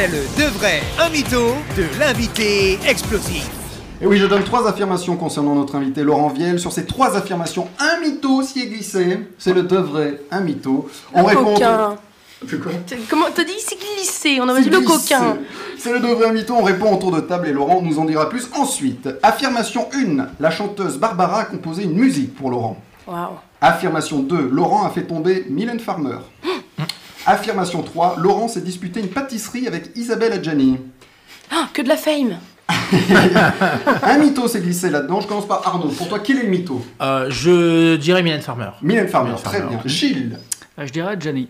C'est le de vrai, un mytho de l'invité explosif. Et oui, je donne trois affirmations concernant notre invité Laurent Viel. Sur ces trois affirmations, un mytho s'y est glissé. C'est le de vrai, un mytho. Le coquin. De quoi T'as- Comment t'as dit c'est glissé On aurait dit le coquin. C'est le de vrai, un mytho. On répond en tour de table et Laurent nous en dira plus ensuite. Affirmation 1. La chanteuse Barbara a composé une musique pour Laurent. Waouh. Affirmation 2. Laurent a fait tomber Mylène Farmer. Affirmation 3. Laurent s'est disputé une pâtisserie avec Isabelle Adjani. Ah, que de la fame. Un mytho s'est glissé là-dedans. Je commence par Arnaud. Pour toi, quel est le mytho? Euh, je dirais Mylène Farmer. Mylène Farmer, Mylène très Farmer. bien. Gilles, Euh, Je dirais. Adjani.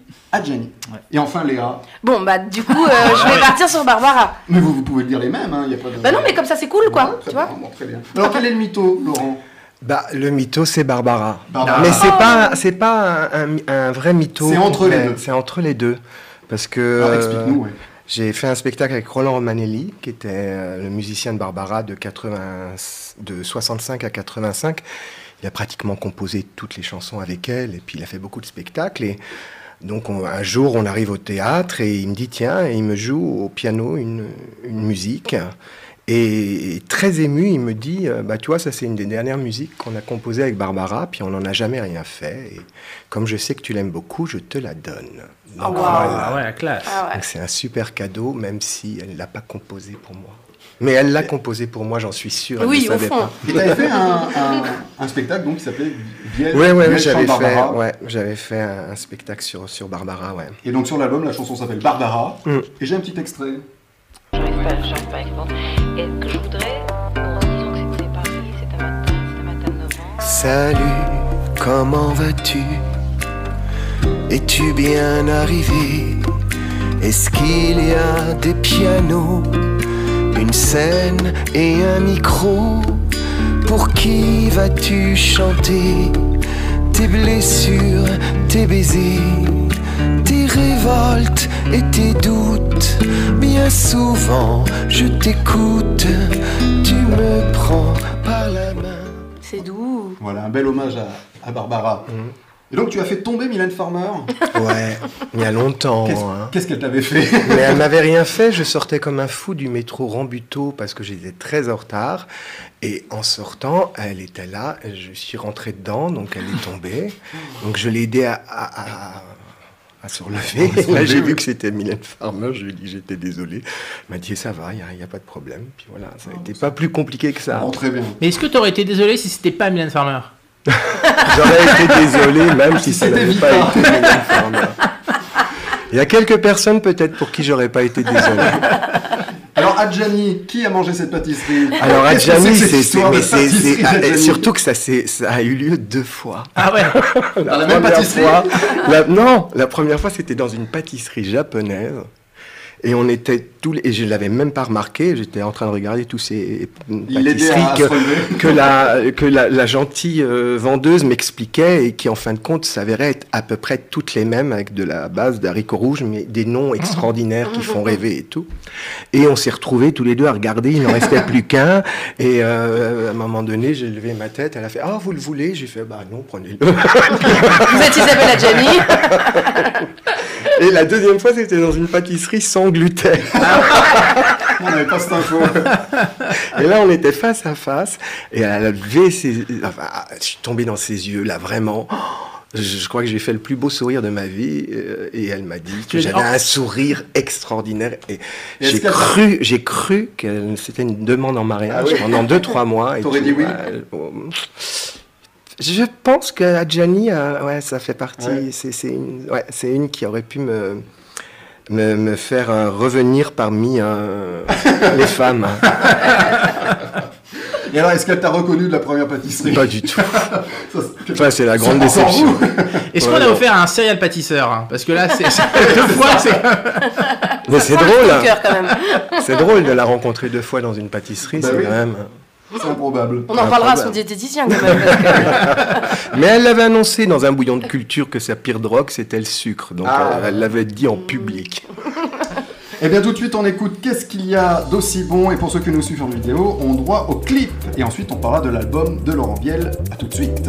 Ouais. Et enfin Léa? Bon, bah du coup, euh, je vais partir sur Barbara. Mais vous, vous pouvez dire les mêmes, hein, il y a pas de... Bah non, mais comme ça c'est cool Ouais, quoi, très tu vois bon, très bien. Alors quel est le mytho, Laurent? Bah, le mytho, c'est Barbara. Barbara. Mais c'est pas, c'est pas un, un- un vrai mytho. C'est entre les deux. C'est entre les deux. Parce que Alors euh, explique-nous, ouais. j'ai fait un spectacle avec Roland Romanelli, qui était euh, le musicien de Barbara de, 80, de 65 à 85. Il a pratiquement composé toutes les chansons avec elle, et puis il a fait beaucoup de spectacles. Et donc on- un jour, on arrive au théâtre et il me dit tiens, et il me joue au piano une, une musique. Et très ému, il me dit, euh, bah tu vois, ça c'est une des dernières musiques qu'on a composées avec Barbara, puis on n'en a jamais rien fait. Et comme je sais que tu l'aimes beaucoup, je te la donne. Donc, Oh, wow. voilà. Ah ouais, la classe. Ah ouais. C'est un super cadeau, même si elle ne l'a pas composé pour moi. Mais elle l'a composé pour moi, j'en suis sûr. Oui, ne au fond. pas. Et t'avais fait un, un- un spectacle donc qui s'appelait Viel, Ouais, ouais, j'avais fait, Barbara. ouais, j'avais fait un, un spectacle sur, sur Barbara, ouais. Et donc sur l'album, la chanson s'appelle Barbara. Mm. Et j'ai un petit extrait. Pas, j'arrive pas. Et que je voudrais, bon, disons que c'était Paris, c'était un matin, c'était un matin de novembre. Salut, comment vas-tu? Es-tu bien arrivé? Est-ce qu'il y a des pianos, une scène et un micro? Pour qui vas-tu chanter? Tes blessures, tes baisers, tes révoltes et tes doutes Bien souvent, je t'écoute, tu me prends par la main. C'est doux. Voilà, un bel hommage à, à Barbara. Et donc tu as fait tomber Mylène Farmer. Ouais, il y a longtemps. Qu'est-ce hein. qu'est-ce qu'elle t'avait fait Mais elle m'avait rien fait, je sortais comme un fou du métro Rambuteau parce que j'étais très en retard. Et en sortant, elle était là, je suis rentré dedans, donc elle est tombée. Donc je l'ai aidée à, à, à- à se relever. À se j'ai vu que c'était Mylène Farmer, je lui ai dit j'étais désolé. Elle m'a dit ça va, il n'y a, pas de problème. Puis voilà, ça n'était pas plus compliqué que ça. Bon, très bien. Mais est-ce que t'aurais été désolé si c'était pas Mylène Farmer? J'aurais été désolé, même si ça n'avait pas été Mylène Farmer. Il y a quelques personnes peut-être pour qui j'aurais pas été désolé. Alors Adjani, qui a mangé cette pâtisserie? Alors Adjani, c'est ah, surtout que ça, c'est- ça a eu lieu deux fois. Ah ouais Dans la même pâtisserie? fois- la- Non, la première fois c'était dans une pâtisserie japonaise. Et on était tous les, et je l'avais même pas remarqué, j'étais en train de regarder tous ces pâtisseries que, relever. que la, que la, la gentille euh, vendeuse m'expliquait et qui en fin de compte s'avérait être à peu près toutes les mêmes avec de la base d'haricots rouges, mais des noms extraordinaires qui font rêver et tout. Et on s'est retrouvés tous les deux à regarder, il n'en restait plus qu'un. Et euh, à un moment donné, j'ai levé ma tête, elle a fait Ah, vous le voulez? J'ai fait Bah non, prenez-le. Vous êtes Isabelle Adjani. Et la deuxième fois, c'était dans une pâtisserie sans gluten. On n'avait pas cette info. Et là, on était face à face. Et elle a levé ses... Enfin, je suis tombé dans ses yeux, là, vraiment. Je, crois que j'ai fait le plus beau sourire de ma vie. euh, Et elle m'a dit que j'avais un sourire extraordinaire. Et j'ai cru, j'ai cru que c'était une demande en mariage Ah oui. pendant deux, trois mois. et T'aurais dit oui Ouais, bon. Je pense que Adjani, euh, ouais, ça fait partie. Ouais. C'est c'est une, ouais, c'est une qui aurait pu me, me, me faire euh, revenir parmi euh, les femmes. Et alors, est-ce qu'elle t'a reconnu de la première pâtisserie? Pas du tout. Ça, c'est- Enfin, c'est la grande déception. Est-ce Ouais, qu'on a offert un serial pâtisseur hein? Parce que là, c'est c'est- deux fois, c'est. Mais c'est drôle. cœur quand même. C'est drôle de la rencontrer deux fois dans une pâtisserie. Bah c'est oui. quand même. C'est improbable. On en parlera à son diététicien quand même. Mais elle l'avait annoncé dans un bouillon de culture que sa pire drogue, c'était le sucre. Donc Ah. elle- l'avait dit en public. Et bien tout de suite on écoute Qu'est-ce qu'il y a d'aussi bon? Et pour ceux qui nous suivent en vidéo, on droit au clip. Et ensuite on parlera de l'album de Laurent Biel. A tout de suite.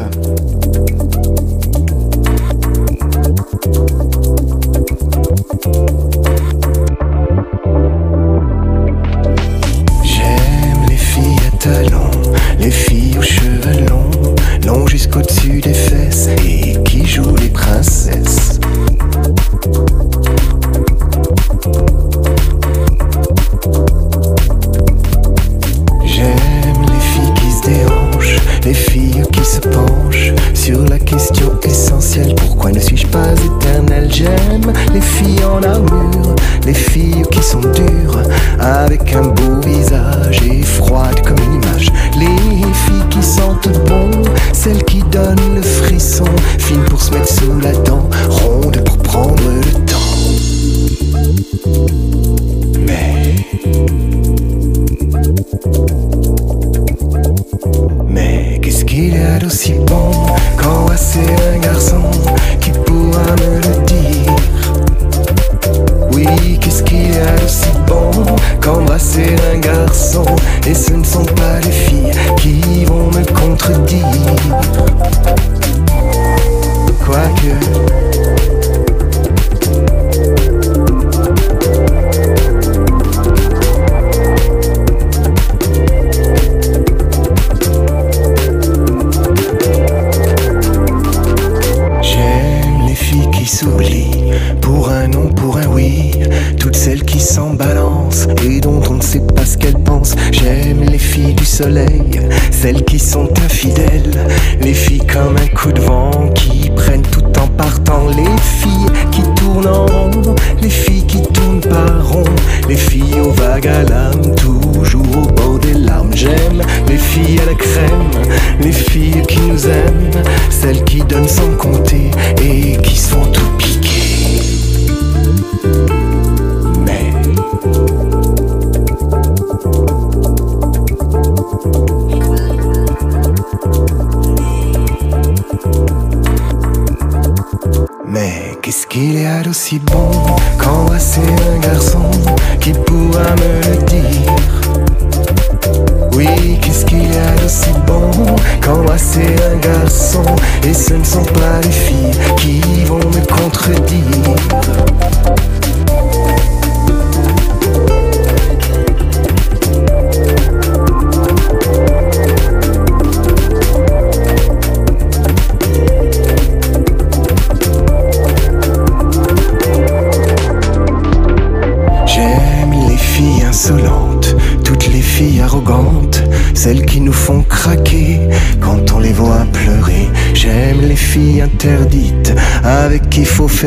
Me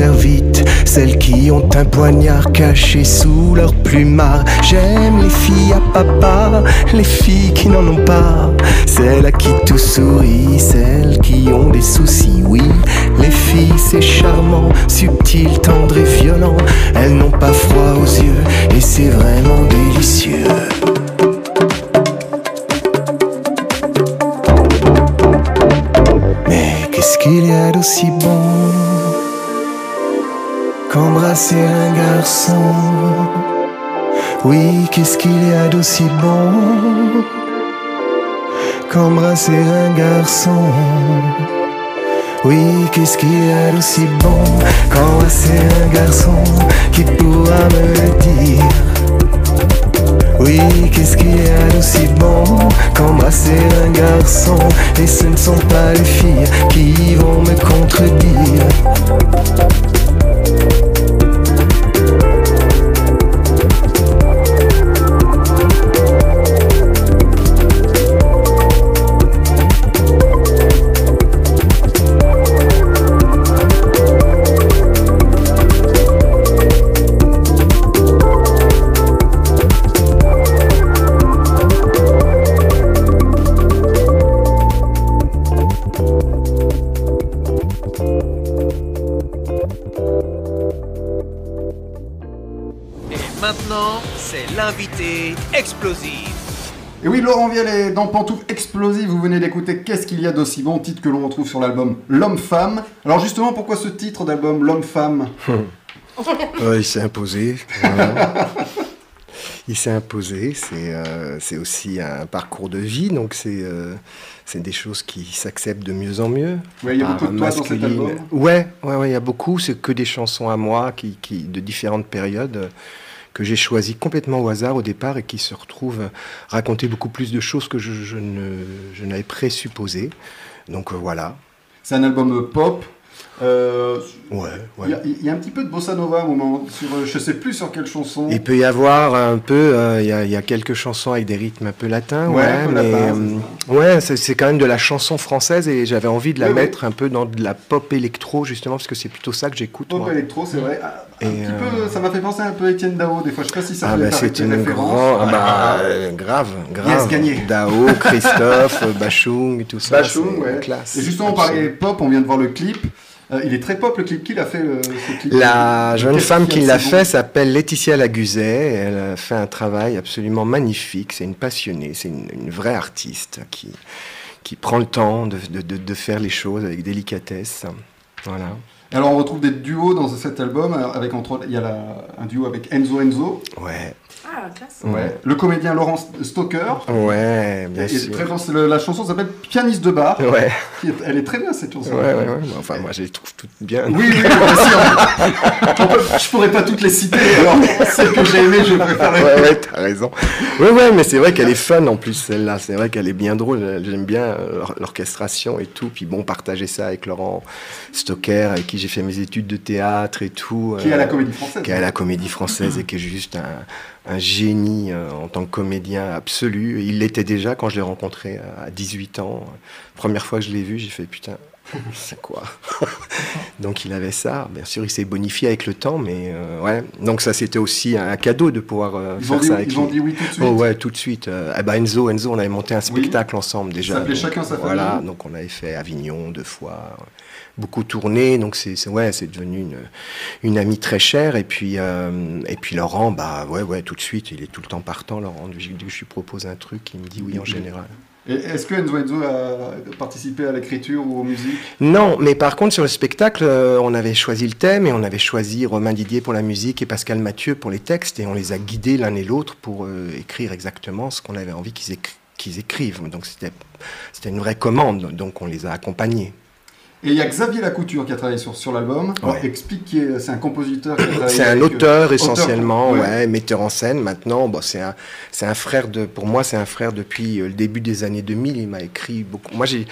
vite, celles qui ont un poignard caché sous leur plumard. J'aime les filles à papa, les filles qui n'en ont pas, celles à qui tout sourit, celles qui ont des soucis. Oui, les filles c'est charmant, subtil, tendre et violent. Elles n'ont pas froid aux yeux et c'est vraiment délicieux. Mais qu'est-ce qu'il y a d'aussi bon? Qu'embrasser un garçon. Oui, qu'est-ce qu'il y a d'aussi bon qu'embrasser un garçon? Oui, qu'est-ce qu'il y a d'aussi bon qu'embrasser un garçon qui pourra me le dire? Oui, qu'est-ce qu'il y a d'aussi bon qu'embrasser un garçon? Et ce ne sont pas les filles qui vont me contredire l'invité explosif. Et oui, Laurent Viel est dans Pantoufle Explosive, vous venez d'écouter Qu'est-ce qu'il y a d'aussi bon, titre que l'on retrouve sur l'album L'Homme-Femme. Alors justement, pourquoi ce titre d'album L'Homme-Femme Ouais, il s'est imposé. voilà. il s'est imposé. C'est euh, c'est aussi un parcours de vie, donc c'est euh, c'est des choses qui s'acceptent de mieux en mieux. Ouais, il y a beaucoup de toi dans cet album. Ouais, ouais, ouais, il y a beaucoup. C'est que des chansons à moi qui, qui de différentes périodes euh, que j'ai choisies complètement au hasard au départ et qui se retrouvent raconter beaucoup plus de choses que je, n'avais présupposé. Donc euh, voilà. C'est un album pop. Euh, Ouais, ouais. Il y, a- il y a un petit peu de bossa nova à un moment, sur, euh, je sais plus sur quelle chanson. Il peut y avoir un peu, euh, il y, a, il y a quelques chansons avec des rythmes un peu latins, Ouais, mais latin, euh, ouais, c'est quand même de la chanson française et j'avais envie de la Oui, oui. mettre un peu dans de la pop électro justement parce que c'est plutôt ça que j'écoute. Pop moi. électro, c'est vrai. Ah, Un Et, petit peu, ça m'a fait penser un peu à Étienne Dao, des fois. Je sais pas si ça Ah bah c'est une grande, ah bah, grave, grave. Yes, gagné. Dao, Christophe, Bachung, tout ça. Bachung, ouais. classe. Et justement, on parlait pop, on vient de voir le clip. Euh, il est très pop le clip. Qui l'a fait euh, ce clip La jeune Qu'est-ce femme qui l'a fait s'appelle Laetitia Laguzet. Elle a fait un travail absolument magnifique. C'est une passionnée, c'est une, une vraie artiste qui, qui prend le temps de, de- de- de faire les choses avec délicatesse. Voilà. Alors on retrouve des duos dans cet album, euh, avec entre il y a la- un duo avec Enzo Enzo. Ouais. Ah, classe. Ouais. Le comédien Laurent Stoker. Ouais, bien Et sûr. très bon, c'est le- la chanson s'appelle Pianiste de bar. Ouais, qui est- elle est très bien cette chanson. ouais, ouais, ouais. Enfin, moi, je les trouve toutes bien. Oui, oui, bien sûr. On peut- je pourrais pas toutes les citer. Alors, celles que j'ai aimées, je préfère. ouais, ouais, t'as raison. Ouais, ouais, mais c'est vrai qu'elle est fun en plus, celle-là. C'est vrai qu'elle est bien drôle. J'aime bien euh, l'or- l'orchestration et tout. Puis bon, partager ça avec Laurent Stocker, avec qui j'ai fait mes études de théâtre et tout. Qui est à euh, la comédie française. qui est à la comédie française et qui est juste un, un génie euh, en tant que comédien absolu. Il l'était déjà quand je l'ai rencontré à 18 ans. Première fois que je l'ai vu, j'ai fait putain, c'est quoi Donc il avait ça. Bien sûr, il s'est bonifié avec le temps, mais euh, ouais. Donc ça, c'était aussi un cadeau de pouvoir euh, Ils faire ont, dit, ça avec ils ont dit oui tout de suite. Oh ouais, tout de suite. Euh, eh ben Enzo, Enzo, on avait monté un spectacle ensemble déjà. s'appelait Donc, Chacun sa Voilà, famille. donc on avait fait Avignon deux fois, beaucoup tourné. Donc c'est c'est- ouais, c'est devenu une, une amie très chère. Et puis euh, et puis Laurent, bah ouais ouais, tout de suite, il est tout le temps partant. Laurent, dès que je lui propose un truc, il me dit oui en général. Est-ce que Enzo Enzo a participé à l'écriture ou aux musiques Non, mais par contre sur le spectacle, euh, on avait choisi le thème et on avait choisi Romain Didier pour la musique et Pascal Mathieu pour les textes et on les a guidés l'un et l'autre pour euh, écrire exactement ce qu'on avait envie qu'ils écri- qu'ils écrivent. Donc c'était une vraie commande, donc on les a accompagnés. Et il y a Xavier Lacouture qui a travaillé sur, sur l'album. Ouais. Explique qui est, c'est un compositeur C'est un euh, auteur essentiellement, ouais. ouais. metteur en scène maintenant. Bon, c'est un, c'est un frère de, pour moi, c'est un frère depuis euh, le début des années 2000. Il m'a écrit beaucoup. Moi, j'ai,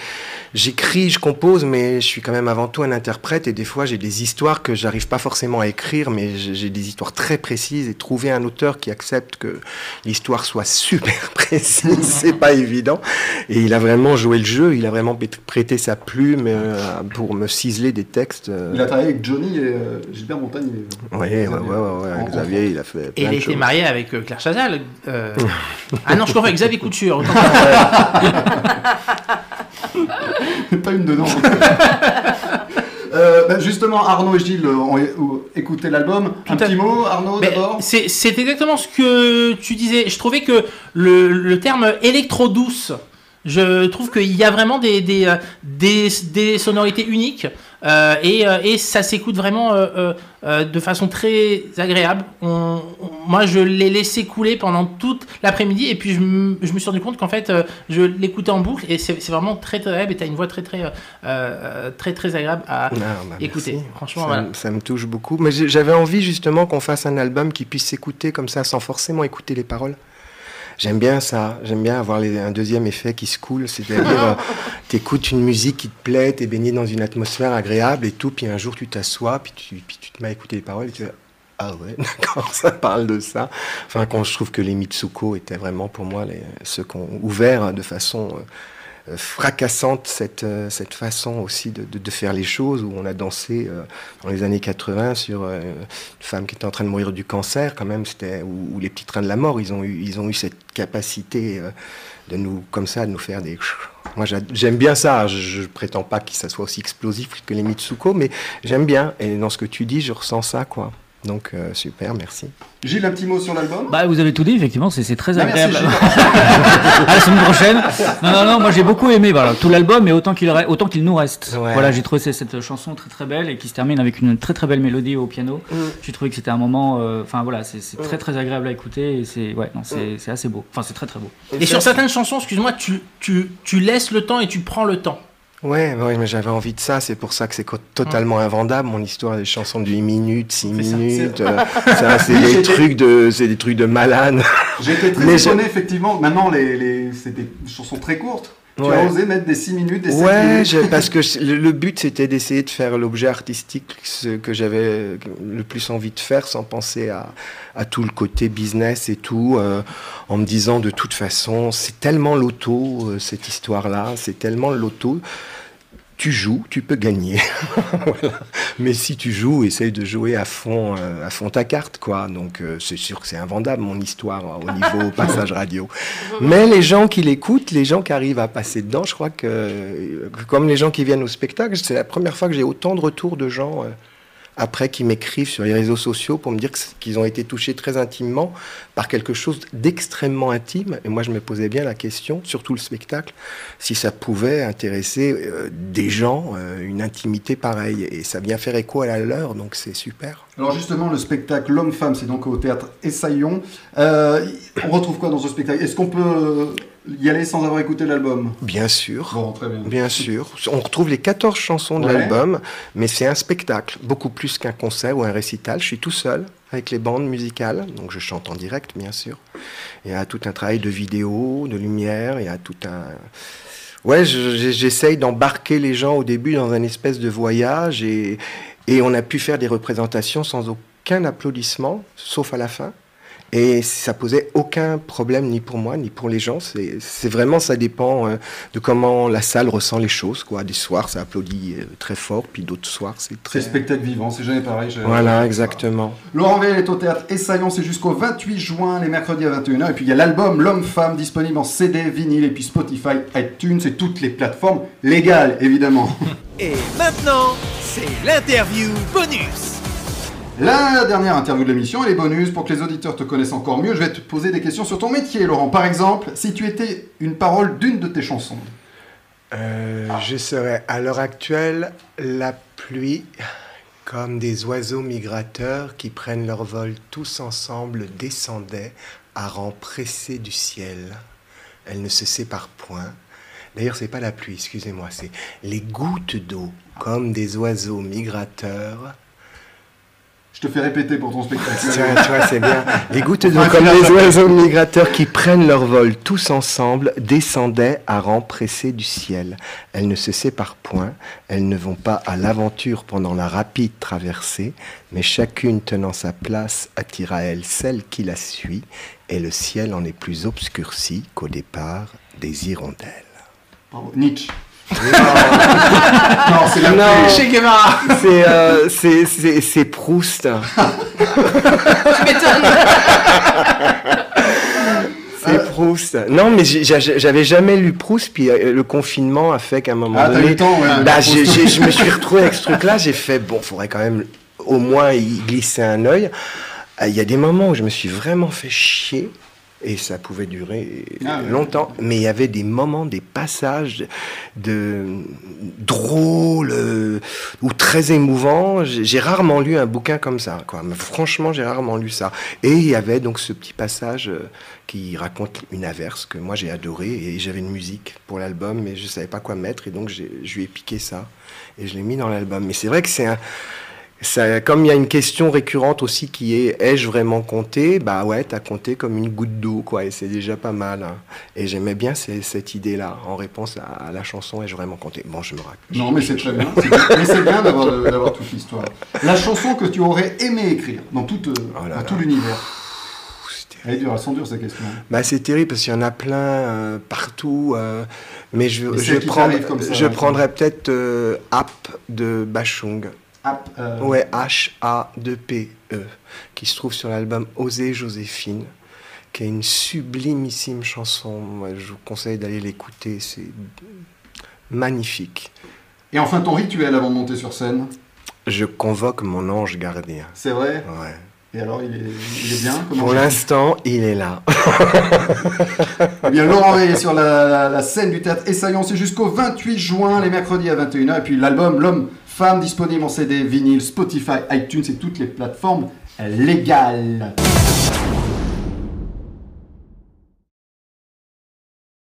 j'écris, je compose, mais je suis quand même avant tout un interprète et des fois, j'ai des histoires que j'arrive pas forcément à écrire, mais j'ai j'ai des histoires très précises et trouver un auteur qui accepte que l'histoire soit super précise, c'est pas évident. Et il a vraiment joué le jeu. Il a vraiment prêté sa plume euh, pour me ciseler des textes. euh, Il a travaillé avec Johnny et euh, Gilbert Montagnier. Ouais, ouais, ouais, ouais, Xavier, il a fait Et il était marié avec euh, Claire Chazal. euh. ah non, je confonds avec Xavier Couture. pas une dedans. Euh, bah, justement, Arnaud et Gilles ont, écouté l'album. Un petit mot, Arnaud, d'abord? c'est c'est exactement ce que tu disais. Je trouvais que le, le terme électro-douce, je trouve qu'il y a vraiment des, des, euh, des, des sonorités uniques euh, et, euh, et ça s'écoute vraiment euh, euh, euh, de façon très agréable. On- on- moi, je l'ai laissé couler pendant toute l'après-midi et puis je, me- je me suis rendu compte qu'en fait, je l'écoutais en boucle et c'est vraiment très très agréable et tu as une voix très très, très, très agréable à Ah, bah, écouter. merci. Franchement, ça, voilà. ça me touche beaucoup. Mais j'avais envie justement qu'on fasse un album qui puisse s'écouter comme ça sans forcément écouter les paroles. J'aime bien ça, j'aime bien avoir les- un deuxième effet qui se coule, c'est-à-dire euh, t'écoutes une musique qui te plaît, t'es baigné dans une atmosphère agréable et tout, puis un jour tu t'assois, puis tu, puis tu te mets à écouter les paroles et tu fais ah ouais, d'accord, ça parle de ça. Enfin, quand je trouve que les Mitsuko étaient vraiment pour moi les, ceux qui ont ouvert de façon euh, fracassante cette, euh, cette façon aussi de, de, de faire les choses, où on a dansé euh, dans les années 80 sur euh, une femme qui était en train de mourir du cancer, quand même, c'était, ou, les petits trains de la mort, ils ont eu, ils ont eu cette capacité euh, de nous, comme ça, de nous faire des... Moi, j'a- j'aime bien ça. Je, je prétends pas que ça soit aussi explosif que les Mitsuko, mais j'aime bien. Et dans ce que tu dis, je ressens ça, quoi. Donc, euh, super, merci. Gilles, un petit mot sur l'album Bah, vous avez tout dit, effectivement, c'est très Ah, merci, agréable. Gilles. à la semaine prochaine. Non, non, non, moi j'ai beaucoup aimé voilà, tout l'album, mais autant qu'il qu'il nous reste. Ouais. Voilà, j'ai trouvé cette- chanson très très belle et qui se termine avec une très très belle mélodie au piano. Mm. J'ai trouvé que c'était un moment, euh, enfin voilà, c'est c'est très très agréable à écouter et c'est ouais, non, Mm. assez beau. Enfin, c'est très très beau. Et sur certaines chansons, excuse-moi, tu, tu, tu laisses le temps et tu prends le temps. Ouais, ouais, mais j'avais envie de ça. C'est pour ça que c'est totalement invendable. Mon histoire des chansons de 8 minutes, 6 C'est ça, minutes. euh, ça, c'est Oui, des j'étais- trucs de, c'est des trucs de malade. Été très Mais étonné, effectivement. Maintenant, les, les, c'est des chansons très courtes. Tu Ouais. as osé mettre des 6 minutes, des 7 Ouais, minutes. je- parce que je- le, le but c'était d'essayer de faire l'objet artistique ce que j'avais le plus envie de faire sans penser à, à tout le côté business et tout, euh, en me disant de toute façon c'est tellement loto euh, cette histoire-là, c'est tellement loto. Tu joues, tu peux gagner. Voilà. Mais si tu joues, essaye de jouer à fond, euh, à fond ta carte, quoi. Donc euh, c'est sûr que c'est invendable mon histoire hein, au niveau passage radio. Mais les gens qui l'écoutent, les gens qui arrivent à passer dedans, je crois que, euh, comme les gens qui viennent au spectacle, c'est la première fois que j'ai autant de retours de gens euh, après qui m'écrivent sur les réseaux sociaux pour me dire qu'ils ont été touchés très intimement par quelque chose d'extrêmement intime. Et moi, je me posais bien la question, surtout le spectacle, si ça pouvait intéresser euh, des gens, euh, une intimité pareille. Et ça vient faire écho à la leur, donc c'est super. Alors justement, le spectacle L'Homme-Femme, c'est donc au théâtre Essaillon. Euh, on retrouve quoi dans ce spectacle? Est-ce qu'on peut y aller sans avoir écouté l'album Bien sûr. Bon, très bien. Bien sûr. On retrouve les 14 chansons de Ouais. l'album, mais c'est un spectacle, beaucoup plus qu'un concert ou un récital. Je suis tout seul avec les bandes musicales, donc je chante en direct, bien sûr. Il y a tout un travail de vidéo, de lumière, il y a tout un... Ouais, je- je- j'essaye d'embarquer les gens au début dans un espèce de voyage et, et on a pu faire des représentations sans aucun applaudissement, sauf à la fin. Et ça posait aucun problème ni pour moi ni pour les gens. C'est c'est vraiment, ça dépend euh, de comment la salle ressent les choses. Quoi. Des soirs, ça applaudit euh, très fort, puis d'autres soirs, c'est C'est très. spectacle vivant, c'est jamais pareil. j'ai- Voilà, exactement. Laurent Veil est au théâtre Essaillon, c'est jusqu'au 28 juin, les mercredis à 21h. Et puis il y a l'album L'Homme-Femme disponible en CD, vinyle, et puis Spotify, iTunes et toutes les plateformes légales, évidemment. Et maintenant, c'est l'interview bonus. La dernière interview de l'émission et les bonus pour que les auditeurs te connaissent encore mieux. Je vais te poser des questions sur ton métier, Laurent. Par exemple, si tu étais une parole d'une de tes chansons. Euh, je serais à l'heure actuelle la pluie, comme des oiseaux migrateurs qui prennent leur vol tous ensemble, descendaient à rang pressé du ciel. Elles ne se séparent point. D'ailleurs, c'est pas la pluie, excusez-moi, c'est les gouttes d'eau, comme des oiseaux migrateurs. Je te fais répéter pour ton spectacle. Tiens, tu vois, c'est bien. Les gouttes d'eau, comme bien. oiseaux migrateurs qui prennent leur vol tous ensemble, descendaient à rang pressé du ciel. Elles ne se séparent point, elles ne vont pas à l'aventure pendant la rapide traversée, mais chacune tenant sa place attire à elle celle qui la suit, et le ciel en est plus obscurci qu'au départ des hirondelles. Bravo. Nietzsche. Non, c'est la Non. pluie. Che Guevara C'est euh, c'est- c'est- c'est Proust. Tu m'étonnes. C'est Proust. Non, mais j'ai- j'ai- j'avais jamais lu Proust, puis euh, le confinement a fait qu'à un moment Ah, t'as eu donné, le temps, ouais. bah, j'ai- j'ai- je me suis retrouvé avec ce truc-là. J'ai fait, bon, faudrait quand même au moins y glisser un œil. Euh, Il y a des moments où je me suis vraiment fait chier. Et ça pouvait durer Ah, ouais. longtemps, mais il y avait des moments, des passages de drôles euh, ou très émouvants. J'ai rarement lu un bouquin comme ça, quoi. Mais franchement, j'ai rarement lu ça. Et il y avait donc ce petit passage euh, qui raconte une averse que moi j'ai adoré et j'avais une musique pour l'album, mais je savais pas quoi mettre et donc je lui ai piqué ça et je l'ai mis dans l'album. Mais c'est vrai que c'est un ça, comme il y a une question récurrente aussi qui est ai-je vraiment compté? Bah ouais, t'as compté comme une goutte d'eau, quoi, et c'est déjà pas mal. hein. Et j'aimais bien ces- cette idée-là en réponse à, à la chanson ai-je vraiment compté? Bon, je me raconte. Non, mais c'est très bien. Mais c'est bien d'avoir d'avoir toute l'histoire. La chanson que tu aurais aimé écrire dans, toute, euh, Oh là dans là. tout l'univers. Elle est dure, elles sont dures ces questions. Bah, c'est terrible parce qu'il y en a plein euh, partout. euh, mais je, Mais ça, je hein, prendrais peut-être euh, App de Bachung. Euh, Ouais, H-A-2-P-E, E, qui se trouve sur l'album Oser Joséphine, qui est une sublimissime chanson. Moi, je vous conseille d'aller l'écouter, c'est magnifique. Et enfin, ton rituel avant de monter sur scène, Je convoque mon ange gardien. c'est vrai? Ouais. Et alors, il est, il est bien? Pour l'instant, il est là. Eh bien, Laurent est sur la, la- la scène du théâtre Essaillon, c'est jusqu'au 28 juin, les mercredis à 21h. Et puis l'album L'Homme Femme disponible en CD, vinyle, Spotify, iTunes et toutes les plateformes légales.